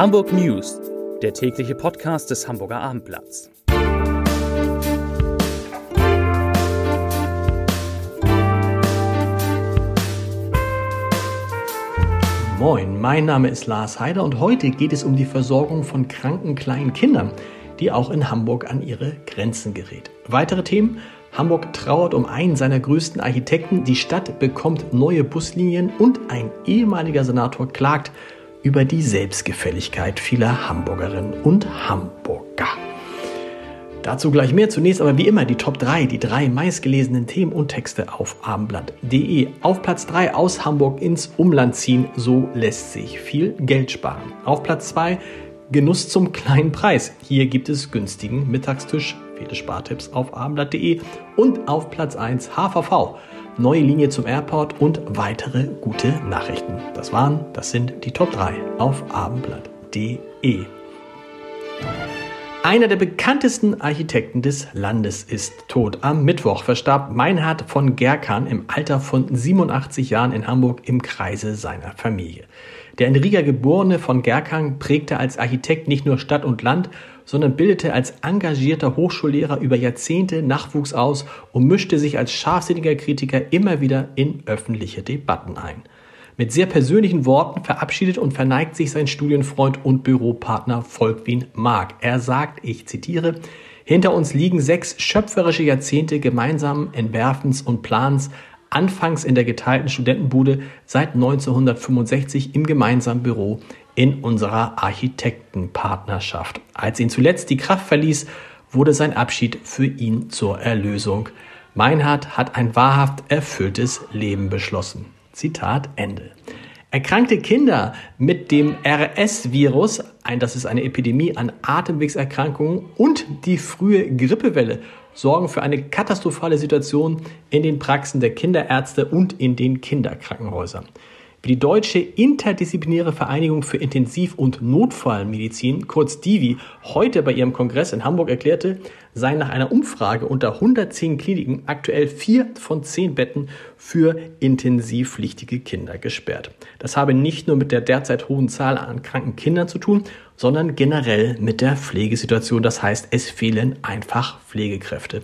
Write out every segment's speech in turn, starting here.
Hamburg News, der tägliche Podcast des Hamburger Abendblatts. Moin, mein Name ist Lars Heider und heute geht es um die Versorgung von kranken kleinen Kindern, die auch in Hamburg an ihre Grenzen gerät. Weitere Themen Hamburg trauert um einen seiner größten Architekten, die Stadt bekommt neue Buslinien und ein ehemaliger Senator klagt über die Selbstgefälligkeit vieler Hamburgerinnen und Hamburger. Dazu gleich mehr. Zunächst aber wie immer die Top 3, die drei meistgelesenen Themen und Texte auf abendblatt.de. Auf Platz 3 aus Hamburg ins Umland ziehen, so lässt sich viel Geld sparen. Auf Platz 2 Genuss zum kleinen Preis. Hier gibt es günstigen Mittagstisch Viele Spartipps auf abendblatt.de und auf Platz 1 HVV. Neue Linie zum Airport und weitere gute Nachrichten. Das waren, das sind die Top 3 auf abendblatt.de. Einer der bekanntesten Architekten des Landes ist tot. Am Mittwoch verstarb Meinhard von Gerkan im Alter von 87 Jahren in Hamburg im Kreise seiner Familie. Der in Riga geborene von Gerkan prägte als Architekt nicht nur Stadt und Land, sondern bildete als engagierter Hochschullehrer über Jahrzehnte Nachwuchs aus und mischte sich als scharfsinniger Kritiker immer wieder in öffentliche Debatten ein. Mit sehr persönlichen Worten verabschiedet und verneigt sich sein Studienfreund und Büropartner Volkwin Mark. Er sagt, ich zitiere, hinter uns liegen sechs schöpferische Jahrzehnte gemeinsamen Entwerfens und Plans, anfangs in der geteilten Studentenbude, seit 1965 im gemeinsamen Büro in unserer Architektenpartnerschaft. Als ihn zuletzt die Kraft verließ, wurde sein Abschied für ihn zur Erlösung. Meinhard hat ein wahrhaft erfülltes Leben beschlossen. Zitat Ende. Erkrankte Kinder mit dem RS-Virus, das ist eine Epidemie an Atemwegserkrankungen und die frühe Grippewelle sorgen für eine katastrophale Situation in den Praxen der Kinderärzte und in den Kinderkrankenhäusern. Wie die Deutsche Interdisziplinäre Vereinigung für Intensiv- und Notfallmedizin, kurz DIVI, heute bei ihrem Kongress in Hamburg erklärte, seien nach einer Umfrage unter 110 Kliniken aktuell vier von zehn Betten für intensivpflichtige Kinder gesperrt. Das habe nicht nur mit der derzeit hohen Zahl an kranken Kindern zu tun, sondern generell mit der Pflegesituation. Das heißt, es fehlen einfach Pflegekräfte.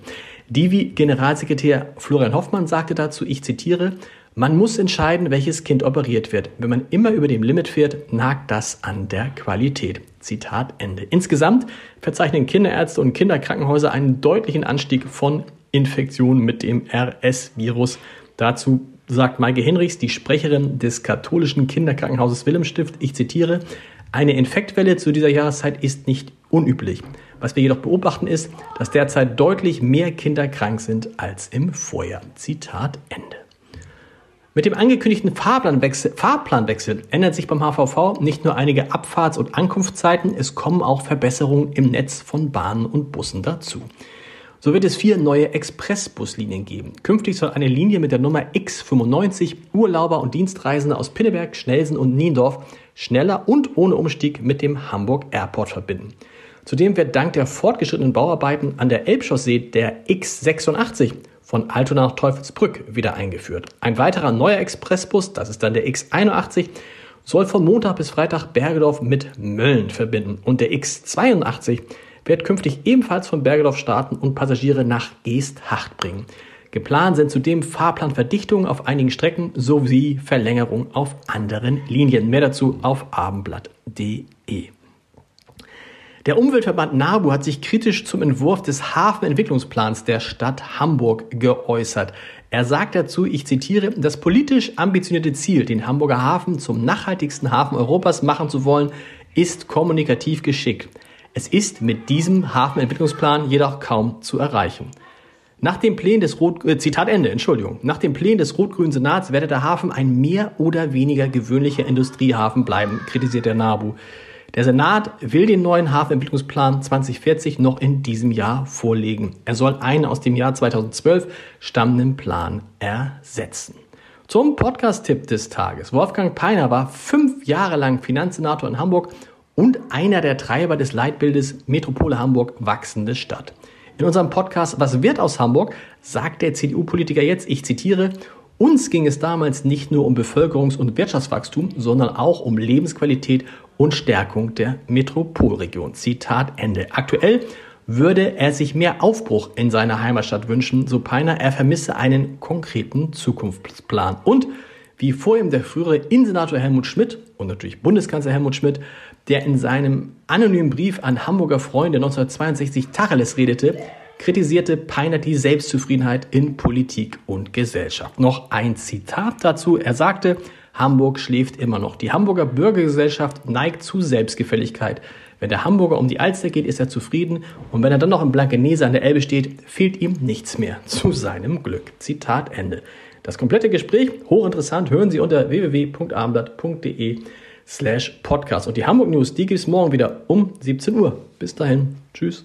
Divi-Generalsekretär Florian Hoffmann sagte dazu, ich zitiere, man muss entscheiden, welches Kind operiert wird. Wenn man immer über dem Limit fährt, nagt das an der Qualität. Zitat Ende. Insgesamt verzeichnen Kinderärzte und Kinderkrankenhäuser einen deutlichen Anstieg von Infektionen mit dem RS-Virus. Dazu sagt Maike Hinrichs, die Sprecherin des katholischen Kinderkrankenhauses Wilhelmstift, ich zitiere, eine Infektwelle zu dieser Jahreszeit ist nicht unüblich. Was wir jedoch beobachten ist, dass derzeit deutlich mehr Kinder krank sind als im Vorjahr. Zitat Ende. Mit dem angekündigten Fahrplanwechsel, Fahrplanwechsel ändert sich beim HVV nicht nur einige Abfahrts- und Ankunftszeiten, es kommen auch Verbesserungen im Netz von Bahnen und Bussen dazu. So wird es vier neue Expressbuslinien geben. Künftig soll eine Linie mit der Nummer X95 Urlauber und Dienstreisende aus Pinneberg, Schnelsen und Niendorf schneller und ohne Umstieg mit dem Hamburg Airport verbinden. Zudem wird dank der fortgeschrittenen Bauarbeiten an der Elbchaussee der X86 von Altona nach Teufelsbrück wieder eingeführt. Ein weiterer neuer Expressbus, das ist dann der X81, soll von Montag bis Freitag Bergedorf mit Mölln verbinden. Und der X82 wird künftig ebenfalls von Bergedorf starten und Passagiere nach Geesthacht bringen. Geplant sind zudem Fahrplanverdichtungen auf einigen Strecken sowie Verlängerung auf anderen Linien. Mehr dazu auf abendblatt.de. Der Umweltverband NABU hat sich kritisch zum Entwurf des Hafenentwicklungsplans der Stadt Hamburg geäußert. Er sagt dazu, ich zitiere, das politisch ambitionierte Ziel, den Hamburger Hafen zum nachhaltigsten Hafen Europas machen zu wollen, ist kommunikativ geschickt. Es ist mit diesem Hafenentwicklungsplan jedoch kaum zu erreichen. Nach dem Plänen des Rot äh, Zitat Ende, Entschuldigung. Nach dem Plänen des rot-grünen Senats werde der Hafen ein mehr oder weniger gewöhnlicher Industriehafen bleiben, kritisiert der NABU. Der Senat will den neuen Hafenentwicklungsplan 2040 noch in diesem Jahr vorlegen. Er soll einen aus dem Jahr 2012 stammenden Plan ersetzen. Zum Podcast-Tipp des Tages. Wolfgang Peiner war fünf Jahre lang Finanzsenator in Hamburg und einer der Treiber des Leitbildes Metropole Hamburg wachsende Stadt. In unserem Podcast Was wird aus Hamburg sagt der CDU-Politiker jetzt, ich zitiere, uns ging es damals nicht nur um Bevölkerungs- und Wirtschaftswachstum, sondern auch um Lebensqualität und Stärkung der Metropolregion. Zitat Ende. Aktuell würde er sich mehr Aufbruch in seiner Heimatstadt wünschen, so Peiner. Er vermisse einen konkreten Zukunftsplan. Und wie vor ihm der frühere Innensenator Helmut Schmidt und natürlich Bundeskanzler Helmut Schmidt, der in seinem anonymen Brief an Hamburger Freunde 1962 Tacheles redete, kritisierte Peiner die Selbstzufriedenheit in Politik und Gesellschaft. Noch ein Zitat dazu. Er sagte, Hamburg schläft immer noch. Die Hamburger Bürgergesellschaft neigt zu Selbstgefälligkeit. Wenn der Hamburger um die Alster geht, ist er zufrieden und wenn er dann noch in Blankenese an der Elbe steht, fehlt ihm nichts mehr zu seinem Glück. Zitat Ende. Das komplette Gespräch, hochinteressant, hören Sie unter www.abendblatt.de slash podcast. Und die Hamburg News, die gibt es morgen wieder um 17 Uhr. Bis dahin. Tschüss.